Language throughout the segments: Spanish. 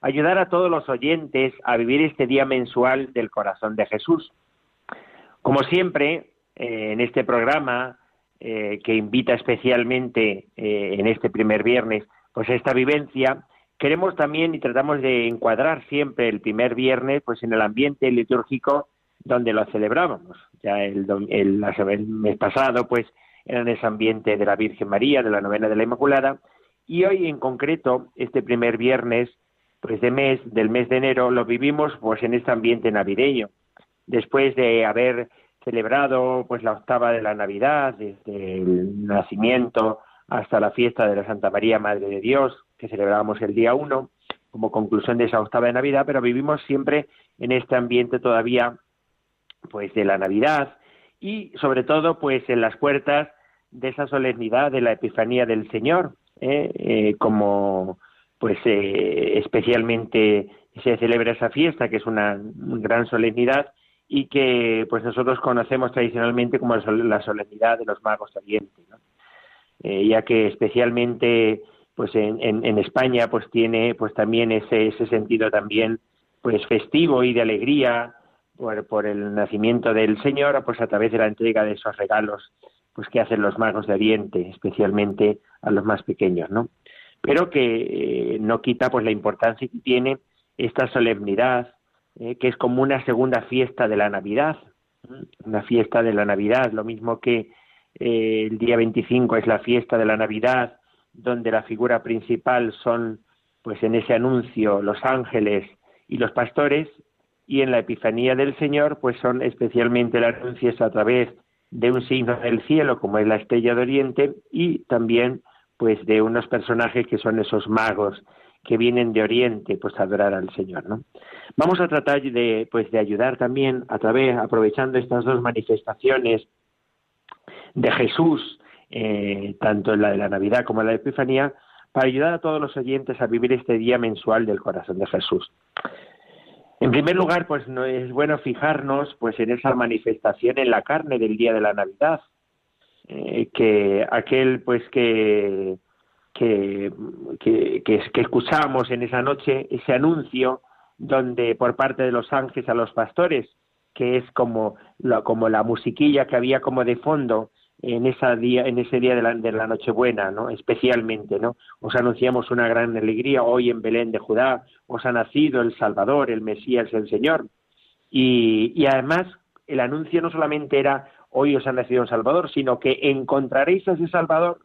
ayudar a todos los oyentes a vivir este día mensual del corazón de Jesús. Como siempre, eh, en este programa eh, que invita especialmente eh, en este primer viernes, pues esta vivencia, queremos también y tratamos de encuadrar siempre el primer viernes pues en el ambiente litúrgico donde lo celebrábamos. Ya el, el, el mes pasado, pues en ese ambiente de la Virgen María, de la novena de la Inmaculada, y hoy en concreto, este primer viernes, pues de mes, del mes de enero, lo vivimos pues en este ambiente navideño, después de haber celebrado pues la octava de la Navidad, desde el nacimiento hasta la fiesta de la Santa María Madre de Dios, que celebramos el día uno, como conclusión de esa octava de Navidad, pero vivimos siempre en este ambiente todavía pues de la Navidad, y sobre todo pues en las puertas de esa solemnidad de la Epifanía del Señor, ¿eh? Eh, como pues eh, especialmente se celebra esa fiesta que es una gran solemnidad y que pues nosotros conocemos tradicionalmente como la solemnidad de los magos de Oriente, ya que especialmente pues en, España pues tiene pues también ese, ese sentido también pues festivo y de alegría por, el nacimiento del Señor, pues a través de la entrega de esos regalos pues que hacen los magos de Oriente, especialmente a los más pequeños, ¿no? Pero que eh, no quita pues la importancia que tiene esta solemnidad, eh, que es como una segunda fiesta de la Navidad, una fiesta de la Navidad, lo mismo que eh, el día 25 es la fiesta de la Navidad, donde la figura principal son, pues en ese anuncio, los ángeles y los pastores, y en la Epifanía del Señor, pues son especialmente las anuncios a través de un signo del cielo, como es la estrella de Oriente, y también pues de unos personajes que son esos magos que vienen de Oriente, pues a adorar al Señor, ¿no? Vamos a tratar de, pues, de ayudar también a través, aprovechando estas dos manifestaciones de Jesús, eh, tanto en la de la Navidad como en la de Epifanía, para ayudar a todos los oyentes a vivir este día mensual del corazón de Jesús. En primer lugar, pues no es bueno fijarnos pues en esa manifestación en la carne del día de la Navidad, eh, que aquel pues que que, que, escuchamos en esa noche, ese anuncio donde por parte de los ángeles a los pastores, que es como la, como la musiquilla que había como de fondo en esa día en ese día de la, de la Nochebuena, ¿no? Especialmente, ¿no? Os anunciamos una gran alegría hoy en Belén de Judá, os ha nacido el Salvador, el Mesías, el Señor. Y, y además el anuncio no solamente era hoy os ha nacido un Salvador, sino que encontraréis a ese Salvador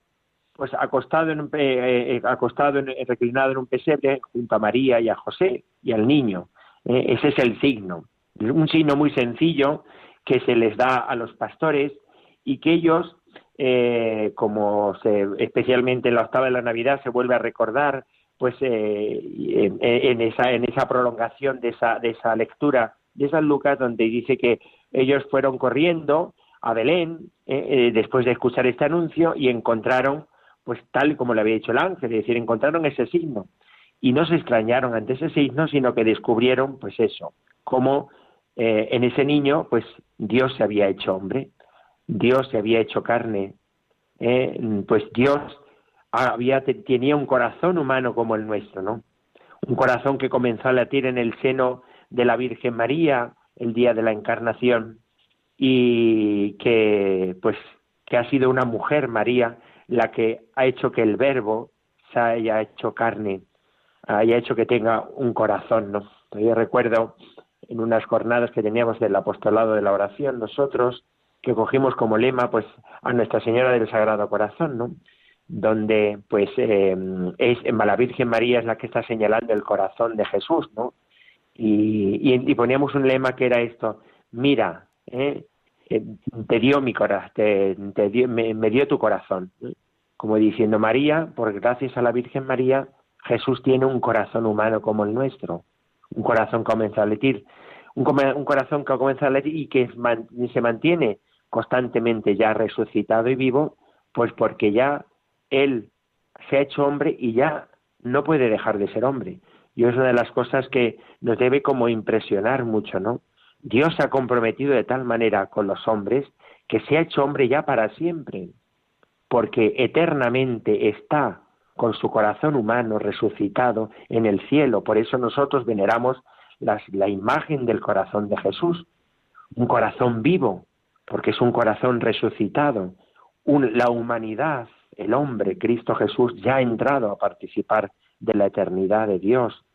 pues acostado en, eh, eh, acostado en, reclinado en un pesebre junto a María y a José y al niño. Eh, ese es el signo, un signo muy sencillo que se les da a los pastores y que ellos, eh, como se, especialmente en la octava de la Navidad se vuelve a recordar, pues eh, en, esa, en esa prolongación de esa, de esa lectura de San Lucas, donde dice que ellos fueron corriendo a Belén eh, después de escuchar este anuncio y encontraron, pues tal como le había dicho el ángel, es decir, encontraron ese signo y no se extrañaron ante ese signo, sino que descubrieron, pues eso, cómo en ese niño, pues Dios se había hecho hombre Dios se había hecho carne, ¿eh? pues Dios había, tenía un corazón humano como el nuestro, ¿no? Un corazón que comenzó a latir en el seno de la Virgen María el día de la encarnación y que pues que ha sido una mujer María la que ha hecho que el verbo se haya hecho carne, haya hecho que tenga un corazón, ¿no? Yo recuerdo en unas jornadas que teníamos del apostolado de la oración nosotros que cogimos como lema pues a Nuestra Señora del Sagrado Corazón, ¿no? donde pues eh, es la Virgen María es la que está señalando el corazón de Jesús, ¿no? Y, y, poníamos un lema que era esto, mira, ¿eh? eh te dio mi corazón, te, dio, me, dio tu corazón, como diciendo María, por gracias a la Virgen María, Jesús tiene un corazón humano como el nuestro, un corazón que comienza a latir, un, un corazón que comienza a latir y que se mantiene constantemente ya resucitado y vivo, pues porque ya Él se ha hecho hombre y ya no puede dejar de ser hombre. Y es una de las cosas que nos debe como impresionar mucho, ¿no? Dios se ha comprometido de tal manera con los hombres que se ha hecho hombre ya para siempre, porque eternamente está con su corazón humano resucitado en el cielo. Por eso nosotros veneramos la imagen del corazón de Jesús, un corazón vivo, porque es un corazón resucitado. la humanidad, el hombre, Cristo Jesús, ya ha entrado a participar de la eternidad de Dios,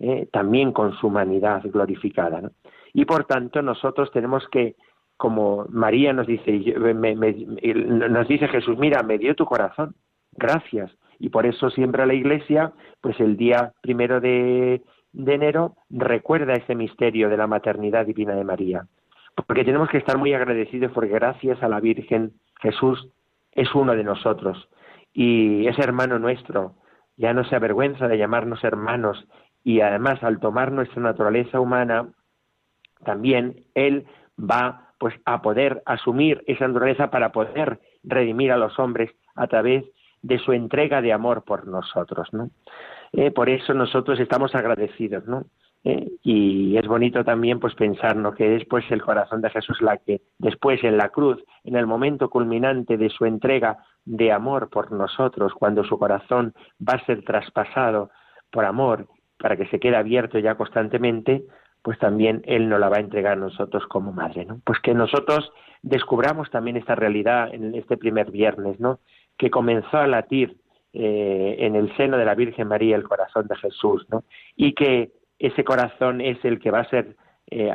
eh, también con su humanidad glorificada. Y por tanto nosotros tenemos que, como María nos dice, nos dice Jesús, mira, me dio tu corazón, gracias. Y por eso siempre la Iglesia, pues el día primero de, de enero, recuerda ese misterio de la maternidad divina de María. Porque tenemos que estar muy agradecidos porque gracias a la Virgen Jesús es uno de nosotros y es hermano nuestro, ya no se avergüenza de llamarnos hermanos y además al tomar nuestra naturaleza humana, también Él va pues a poder asumir esa naturaleza para poder redimir a los hombres a través de su entrega de amor por nosotros, ¿no? Eh, por eso nosotros estamos agradecidos, ¿no? Eh, y es bonito también pues pensar ¿no? que después el corazón de Jesús la que después en la cruz, en el momento culminante de su entrega de amor por nosotros, cuando su corazón va a ser traspasado por amor para que se quede abierto ya constantemente, pues también Él nos la va a entregar a nosotros como madre, ¿no? Pues que nosotros descubramos también esta realidad en este primer viernes, ¿no? Que comenzó a latir eh, en el seno de la Virgen María el corazón de Jesús, ¿no? Y que ese corazón es el que va a ser, eh,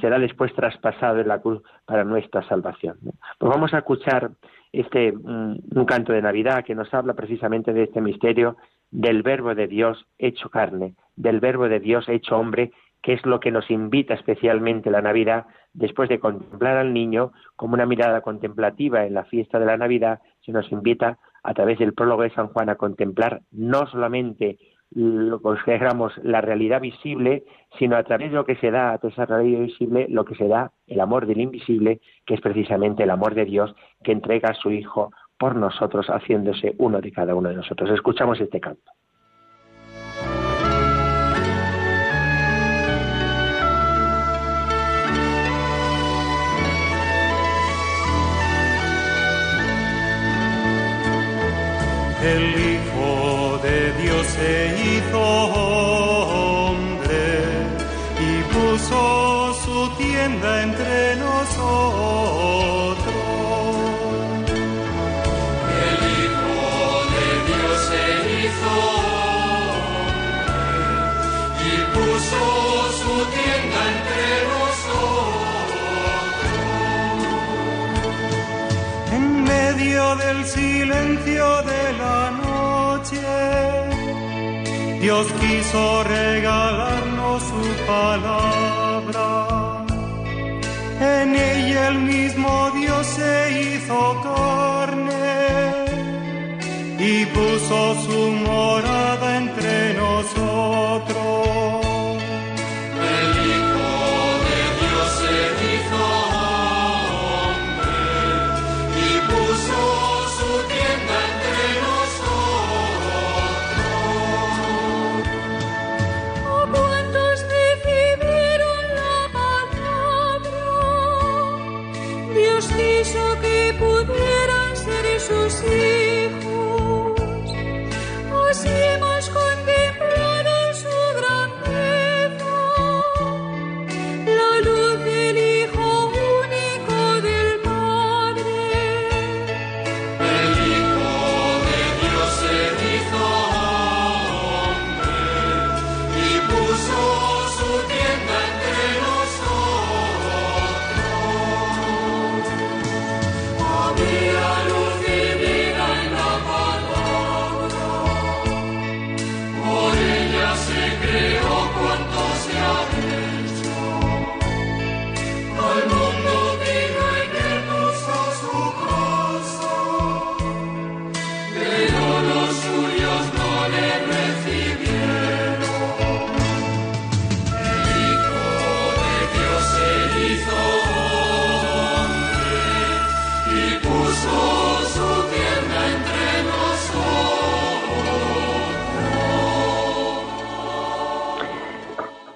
será después traspasado en la cruz para nuestra salvación. Pues vamos a escuchar este un canto de Navidad que nos habla precisamente de este misterio del Verbo de Dios hecho carne, del Verbo de Dios hecho hombre, que es lo que nos invita especialmente la Navidad, después de contemplar al niño como una mirada contemplativa en la fiesta de la Navidad, se nos invita a través del prólogo de San Juan a contemplar no solamente lo consideramos la realidad visible, sino a través de lo que se da a toda esa realidad visible, lo que se da el amor del invisible, que es precisamente el amor de Dios que entrega a su Hijo por nosotros, haciéndose uno de cada uno de nosotros. Escuchamos este canto. El se hizo silencio de la noche Dios quiso regalarnos su palabra. En ella el mismo Dios se hizo carne y puso su morada entre nosotros.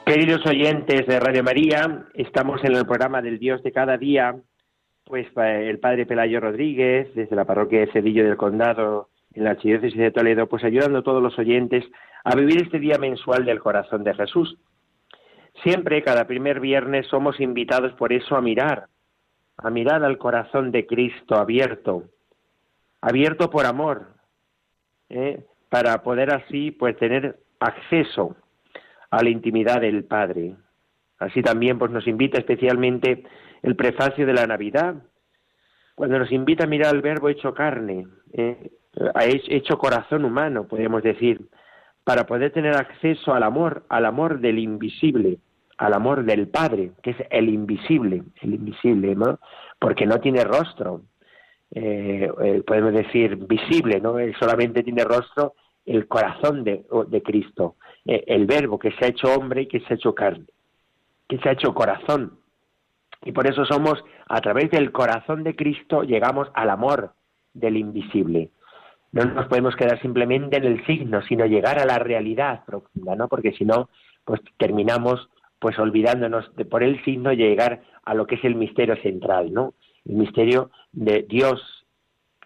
Queridos oyentes de Radio María, estamos en el programa del Dios de cada día, pues eh, el Padre Pelayo Rodríguez, desde la parroquia de Cedillo del Condado, en la Archidiócesis de Toledo, pues ayudando a todos los oyentes a vivir este día mensual del corazón de Jesús. Siempre, cada primer viernes, somos invitados por eso a mirar, a mirar al corazón de Cristo abierto, abierto por amor, ¿eh? para poder así pues tener acceso a la intimidad del Padre. Así también pues nos invita especialmente el prefacio de la Navidad, cuando nos invita a mirar al Verbo hecho carne, ¿eh? hecho corazón humano, podríamos decir, para poder tener acceso al amor, al amor del invisible, al amor del Padre, que es el invisible, el invisible. Porque no tiene rostro, eh, eh, podemos decir visible, ¿no? Solamente tiene rostro el corazón de, Cristo, eh, el verbo que se ha hecho hombre y que se ha hecho carne, que se ha hecho corazón. Y por eso somos, a través del corazón de Cristo, llegamos al amor del invisible. No nos podemos quedar simplemente en el signo, sino llegar a la realidad profunda, ¿no? Porque si no, pues terminamos pues olvidándonos de por el signo llegar a lo que es el misterio central, ¿no? El misterio de Dios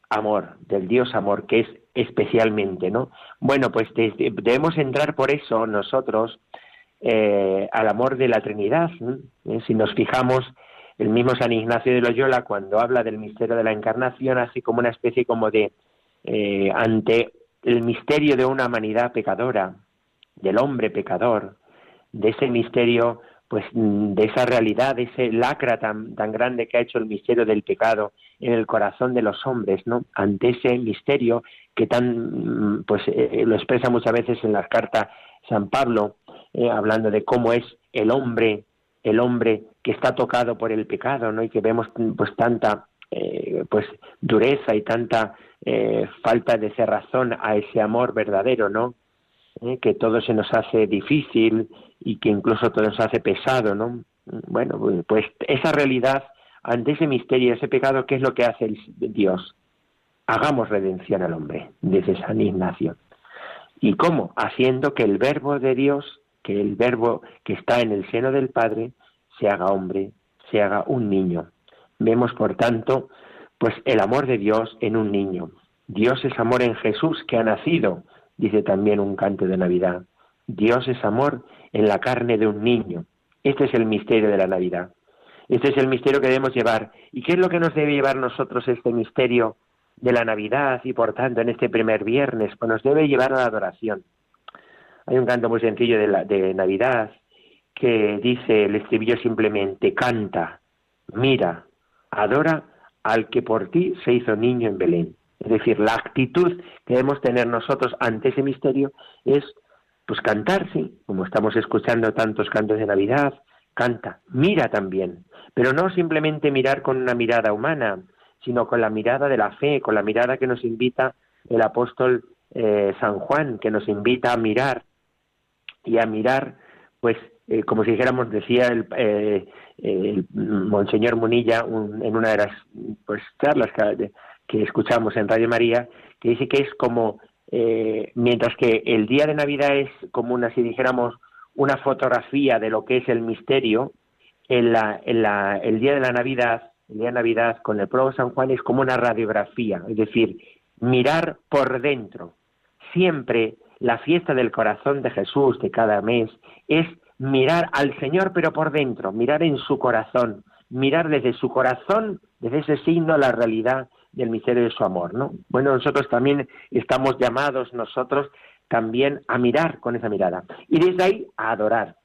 amor, del Dios amor, que es especialmente, ¿no? Bueno, pues debemos entrar por eso nosotros eh, al amor de la Trinidad. ¿Eh? Si nos fijamos, el mismo San Ignacio de Loyola, cuando habla del misterio de la encarnación, así como una especie como de eh, ante el misterio de una humanidad pecadora, del hombre pecador, de ese misterio, pues de esa realidad, de ese lacra tan, tan grande que ha hecho el misterio del pecado en el corazón de los hombres, ¿no? Ante ese misterio que tan, pues eh, lo expresa muchas veces en las cartas San Pablo, eh, hablando de cómo es el hombre, el hombre que está tocado por el pecado, ¿no? Y que vemos pues tanta eh, pues dureza y tanta falta de cerrazón a ese amor verdadero, ¿no? Que todo se nos hace difícil y que incluso todo nos hace pesado, ¿no? Bueno, pues esa realidad ante ese misterio, ese pecado, ¿qué es lo que hace Dios? Hagamos redención al hombre, desde San Ignacio. ¿Y cómo? Haciendo que el verbo de Dios, que el verbo que está en el seno del Padre, se haga hombre, se haga un niño. Vemos, por tanto, pues el amor de Dios en un niño. Dios es amor en Jesús que ha nacido, dice también un canto de Navidad. Dios es amor en la carne de un niño. Este es el misterio de la Navidad. Este es el misterio que debemos llevar. ¿Y qué es lo que nos debe llevar nosotros este misterio de la Navidad y por tanto en este primer viernes? Pues nos debe llevar a la adoración. Hay un canto muy sencillo de, la, de Navidad que dice el estribillo simplemente, canta, mira, adora al que por ti se hizo niño en Belén. Es decir, la actitud que debemos tener nosotros ante ese misterio es pues cantar, sí, como estamos escuchando tantos cantos de Navidad, canta, mira también, pero no simplemente mirar con una mirada humana, sino con la mirada de la fe, con la mirada que nos invita el apóstol eh, San Juan, que nos invita a mirar y a mirar, pues, eh, como si dijéramos, decía el, eh, el Monseñor Munilla en una de las pues, charlas que, que, escuchamos en Radio María, que dice que es como, mientras que el día de Navidad es como una, si dijéramos, una fotografía de lo que es el misterio, en la, el día de la Navidad, el día de Navidad con el propio San Juan es como una radiografía, es decir, mirar por dentro. Siempre la fiesta del corazón de Jesús de cada mes es mirar al Señor pero por dentro, mirar en su corazón, mirar desde su corazón, desde ese signo la realidad del misterio de su amor, ¿no? Bueno, nosotros también estamos llamados nosotros también a mirar con esa mirada y desde ahí a adorar.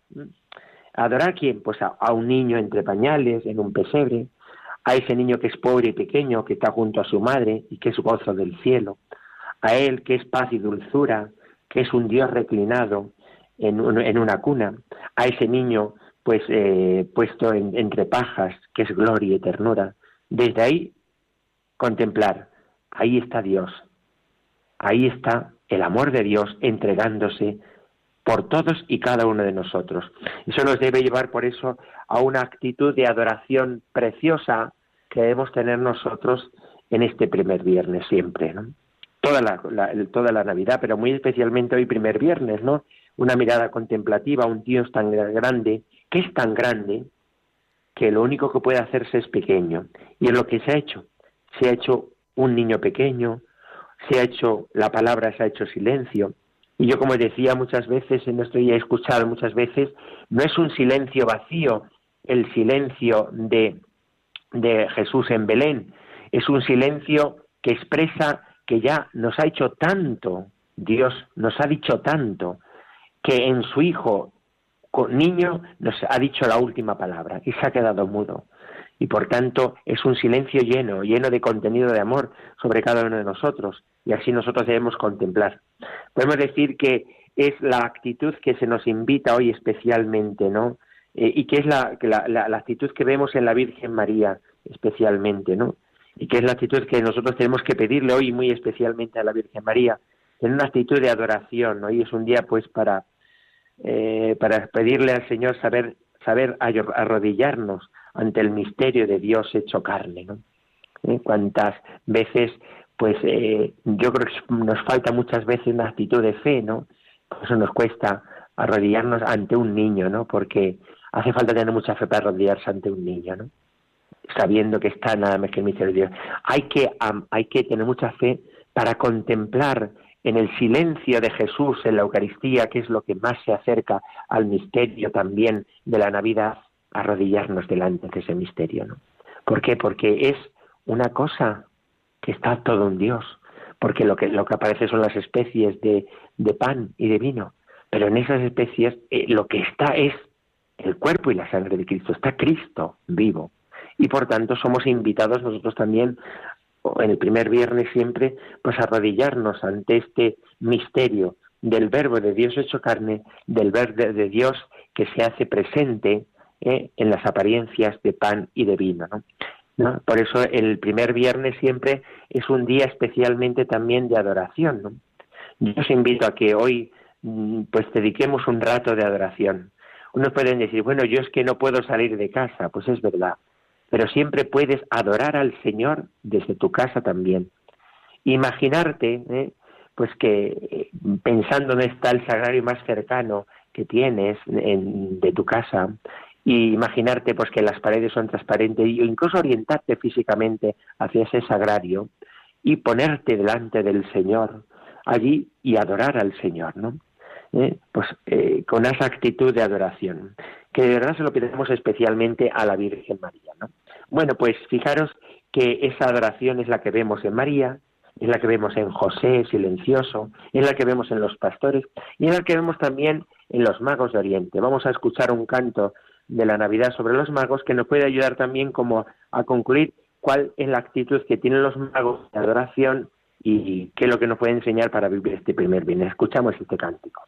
¿Adorar a quién? Pues a, un niño entre pañales, en un pesebre, a ese niño que es pobre y pequeño, que está junto a su madre y que es gozo del cielo, a él que es paz y dulzura, que es un Dios reclinado en, una cuna, a ese niño pues eh, puesto entre pajas, que es gloria y ternura. Desde ahí contemplar, ahí está Dios, ahí está el amor de Dios entregándose por todos y cada uno de nosotros. Eso nos debe llevar por eso a una actitud de adoración preciosa que debemos tener nosotros en este primer viernes siempre. Toda la, toda la Navidad, pero muy especialmente hoy primer viernes, ¿no? una mirada contemplativa, un Dios tan grande, que es tan grande, que lo único que puede hacerse es pequeño. Y es lo que se ha hecho. Se ha hecho un niño pequeño, se ha hecho, la palabra se ha hecho silencio. Y yo, como decía muchas veces, en esto ya he escuchado muchas veces, no es un silencio vacío el silencio de, de Jesús en Belén, es un silencio que expresa que ya nos ha hecho tanto, Dios nos ha dicho tanto, que en su Hijo niño nos ha dicho la última palabra y se ha quedado mudo. Y por tanto es un silencio lleno, lleno de contenido de amor sobre cada uno de nosotros. Y así nosotros debemos contemplar. Podemos decir que es la actitud que se nos invita hoy especialmente, ¿no? Eh, y que es la, la, la, actitud que vemos en la Virgen María especialmente, ¿no? Y que es la actitud que nosotros tenemos que pedirle hoy muy especialmente a la Virgen María, en una actitud de adoración. Hoy es un día pues para, eh, para pedirle al Señor saber, saber arrodillarnos ante el misterio de Dios hecho carne, ¿no? ¿Eh? Cuántas veces, pues yo creo que nos falta muchas veces una actitud de fe, ¿no? Por eso nos cuesta arrodillarnos ante un niño, ¿no? Porque hace falta tener mucha fe para arrodillarse ante un niño, ¿no? Sabiendo que está nada más que el misterio de Dios. Hay que, hay que tener mucha fe para contemplar en el silencio de Jesús en la Eucaristía, que es lo que más se acerca al misterio también de la Navidad, arrodillarnos delante de ese misterio, ¿no? ¿Por qué? Porque es una cosa que está todo un Dios, porque lo que, lo que aparece son las especies de, de pan y de vino, pero en esas especies eh, lo que está es el cuerpo y la sangre de Cristo, está Cristo vivo. Y por tanto somos invitados nosotros también, en el primer viernes siempre, pues a arrodillarnos ante este misterio del verbo de Dios hecho carne, del verbo de Dios que se hace presente eh, en las apariencias de pan y de vino. ¿no? Por eso el primer viernes siempre es un día especialmente también de adoración. Yo os invito a que hoy mm, pues dediquemos un rato de adoración unos pueden decir, bueno, yo es que no puedo salir de casa, pues es verdad, pero siempre puedes adorar al Señor desde tu casa también. Imaginarte, ¿eh? pues que eh, pensando en está el sagrario más cercano que tienes de tu casa, y imaginarte pues que las paredes son transparentes o incluso orientarte físicamente hacia ese sagrario y ponerte delante del Señor allí y adorar al Señor, ¿no? ¿eh? pues eh, con esa actitud de adoración, que de verdad se lo pedimos especialmente a la Virgen María. ¿no? Bueno, pues fijaros que esa adoración es la que vemos en María, es la que vemos en José silencioso, es la que vemos en los pastores y es la que vemos también en los magos de Oriente. Vamos a escuchar un canto de la Navidad sobre los magos que nos puede ayudar también como a concluir cuál es la actitud que tienen los magos de adoración y qué es lo que nos puede enseñar para vivir este primer bien. Escuchamos este cántico.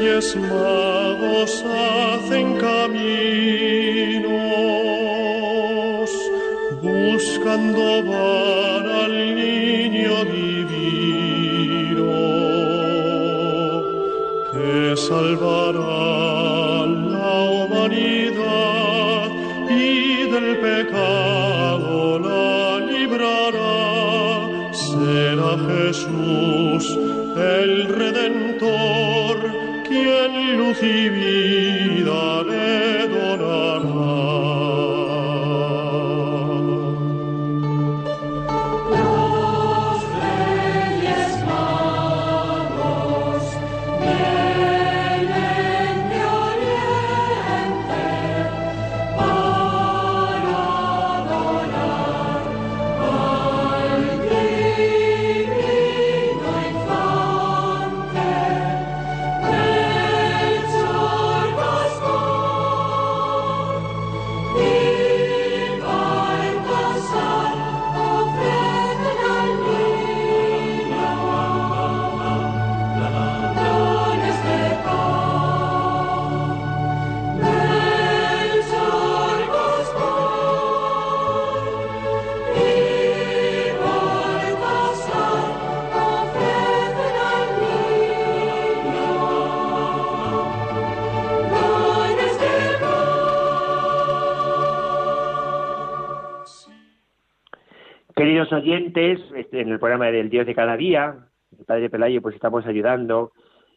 Magos hacen caminos, buscando van al niño divino, que salvará la humanidad y del pecado la librará. Será Jesús, el Redentor, quien luz y vida le donará. Oyentes, este, en el programa del Dios de cada día, el Padre Pelayo, pues estamos ayudando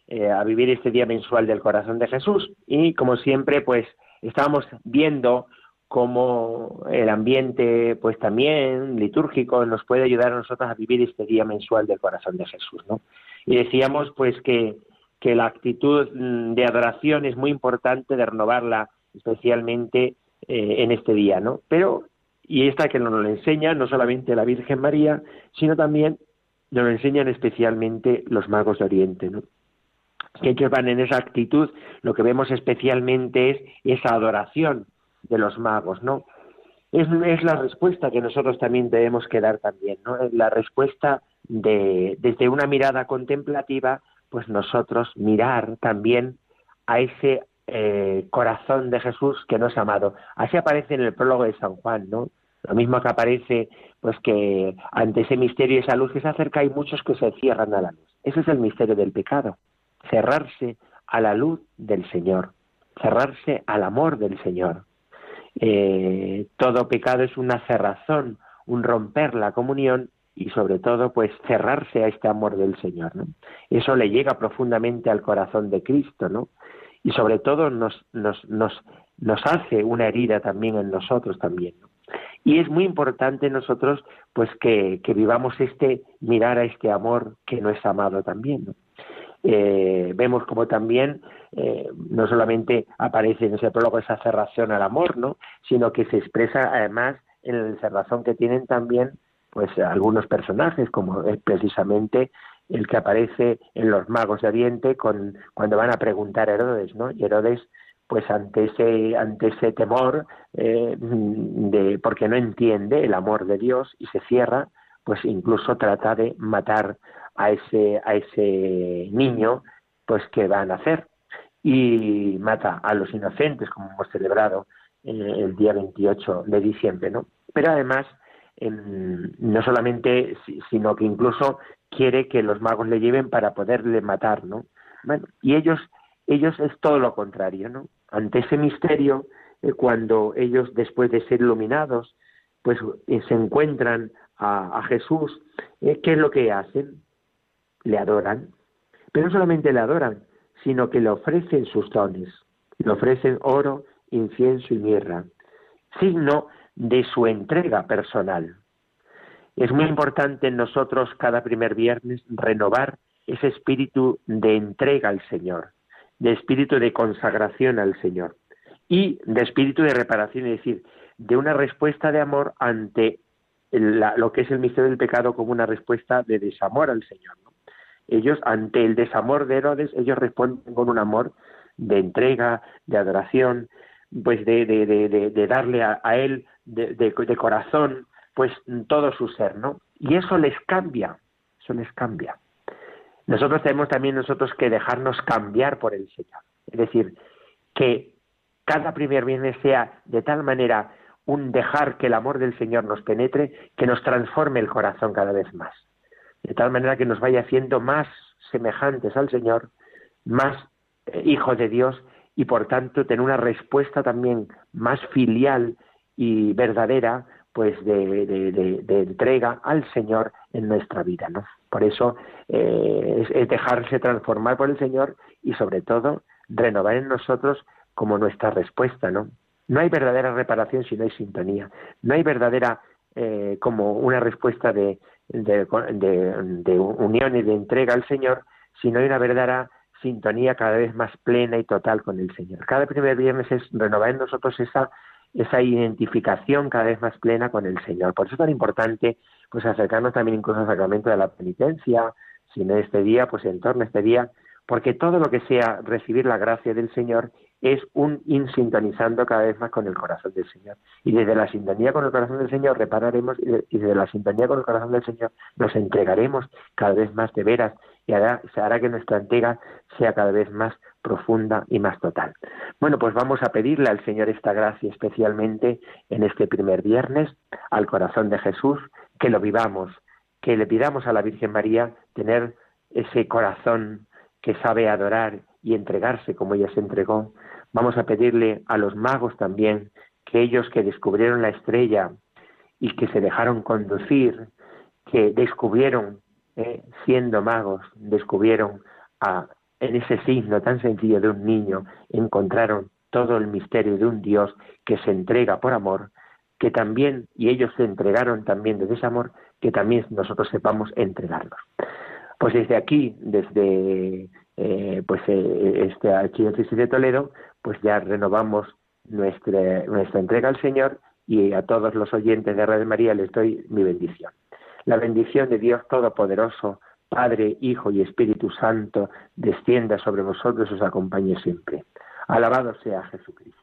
eh, a vivir este día mensual del corazón de Jesús y como siempre, pues estamos viendo cómo el ambiente, pues también litúrgico, nos puede ayudar a nosotros a vivir este día mensual del corazón de Jesús, ¿no? Y decíamos, pues que, que la actitud mm, de adoración es muy importante de renovarla, especialmente eh, en este día, ¿no? Pero y esta que nos lo enseña no solamente la Virgen María, sino también nos lo enseñan especialmente los magos de Oriente, ¿no? Que ellos van en esa actitud, lo que vemos especialmente es esa adoración de los magos, ¿no? Es, la respuesta que nosotros también debemos que dar también, ¿no? La respuesta de, desde una mirada contemplativa, pues nosotros mirar también a ese eh, corazón de Jesús que nos ha amado. Así aparece en el prólogo de San Juan, ¿no? Lo mismo que aparece, pues que ante ese misterio y esa luz que se acerca hay muchos que se cierran a la luz. Ese es el misterio del pecado, cerrarse a la luz del Señor, cerrarse al amor del Señor. Eh, todo pecado es una cerrazón, un romper la comunión y sobre todo pues cerrarse a este amor del Señor. ¿no? Eso le llega profundamente al corazón de Cristo, ¿no? Y sobre todo nos, nos, nos, hace una herida también en nosotros también. Y es muy importante nosotros pues que, vivamos este, mirar a este amor que no es amado también. Eh, vemos como también eh, no solamente aparece en ese prólogo esa cerración al amor, ¿no? sino que se expresa además en la cerrazón que tienen también pues algunos personajes, como precisamente el que aparece en los magos de Oriente con, cuando van a preguntar a Herodes, ¿no? Y Herodes, pues ante ese, ante ese temor, eh, de, porque no entiende el amor de Dios y se cierra, pues incluso trata de matar a ese, a ese niño, pues que va a nacer. Y mata a los inocentes, como hemos celebrado el día 28 de diciembre, ¿no? Pero además, no solamente, sino que incluso quiere que los magos le lleven para poderle matar, ¿no? Bueno, y ellos, ellos es todo lo contrario, ¿no? Ante ese misterio, eh, cuando ellos, después de ser iluminados, pues eh, se encuentran a, Jesús, eh, ¿qué es lo que hacen? Le adoran. Pero no solamente le adoran, sino que le ofrecen sus dones. Le ofrecen oro, incienso y mirra, signo de su entrega personal. Es muy importante en nosotros cada primer viernes renovar ese espíritu de entrega al Señor, de espíritu de consagración al Señor y de espíritu de reparación, es decir, de una respuesta de amor ante lo que es el misterio del pecado como una respuesta de desamor al Señor. Ellos, ante el desamor de Herodes, ellos responden con un amor de entrega, de adoración, pues de, de, darle a, a Él de, corazón pues todo su ser, ¿no? Y eso les cambia, eso les cambia. Nosotros tenemos también nosotros que dejarnos cambiar por el Señor. Es decir, que cada primer viernes sea de tal manera un dejar que el amor del Señor nos penetre, que nos transforme el corazón cada vez más. De tal manera que nos vaya haciendo más semejantes al Señor, más eh, hijos de Dios y por tanto tener una respuesta también más filial y verdadera pues de, entrega al Señor en nuestra vida, ¿no? Por eso eh, es, dejarse transformar por el Señor y sobre todo renovar en nosotros como nuestra respuesta, ¿no? No hay verdadera reparación si no hay sintonía. No hay verdadera eh, como una respuesta de, unión y de entrega al Señor si no hay una verdadera sintonía cada vez más plena y total con el Señor. Cada primer viernes es renovar en nosotros esa esa identificación cada vez más plena con el Señor. Por eso es tan importante pues acercarnos también incluso al sacramento de la penitencia, si no este día, pues en torno a este día, porque todo lo que sea recibir la gracia del Señor es un insintonizando cada vez más con el corazón del Señor. Y desde la sintonía con el corazón del Señor repararemos y desde la sintonía con el corazón del Señor nos entregaremos cada vez más de veras y se hará que nuestra entrega sea cada vez más profunda y más total. Bueno, pues vamos a pedirle al Señor esta gracia especialmente en este primer viernes al corazón de Jesús, que lo vivamos, que le pidamos a la Virgen María tener ese corazón que sabe adorar y entregarse como ella se entregó. Vamos a pedirle a los magos también que ellos que descubrieron la estrella y que se dejaron conducir, que descubrieron, eh, siendo magos, descubrieron a, en ese signo tan sencillo de un niño, encontraron todo el misterio de un Dios que se entrega por amor, que también, y ellos se entregaron también desde ese amor, que también nosotros sepamos entregarnos. Pues desde aquí, desde eh, pues eh, este archidiócesis de Toledo, pues ya renovamos nuestra, nuestra entrega al Señor y a todos los oyentes de Radio María les doy mi bendición. La bendición de Dios Todopoderoso, Padre, Hijo y Espíritu Santo, descienda sobre vosotros y os acompañe siempre. Alabado sea Jesucristo.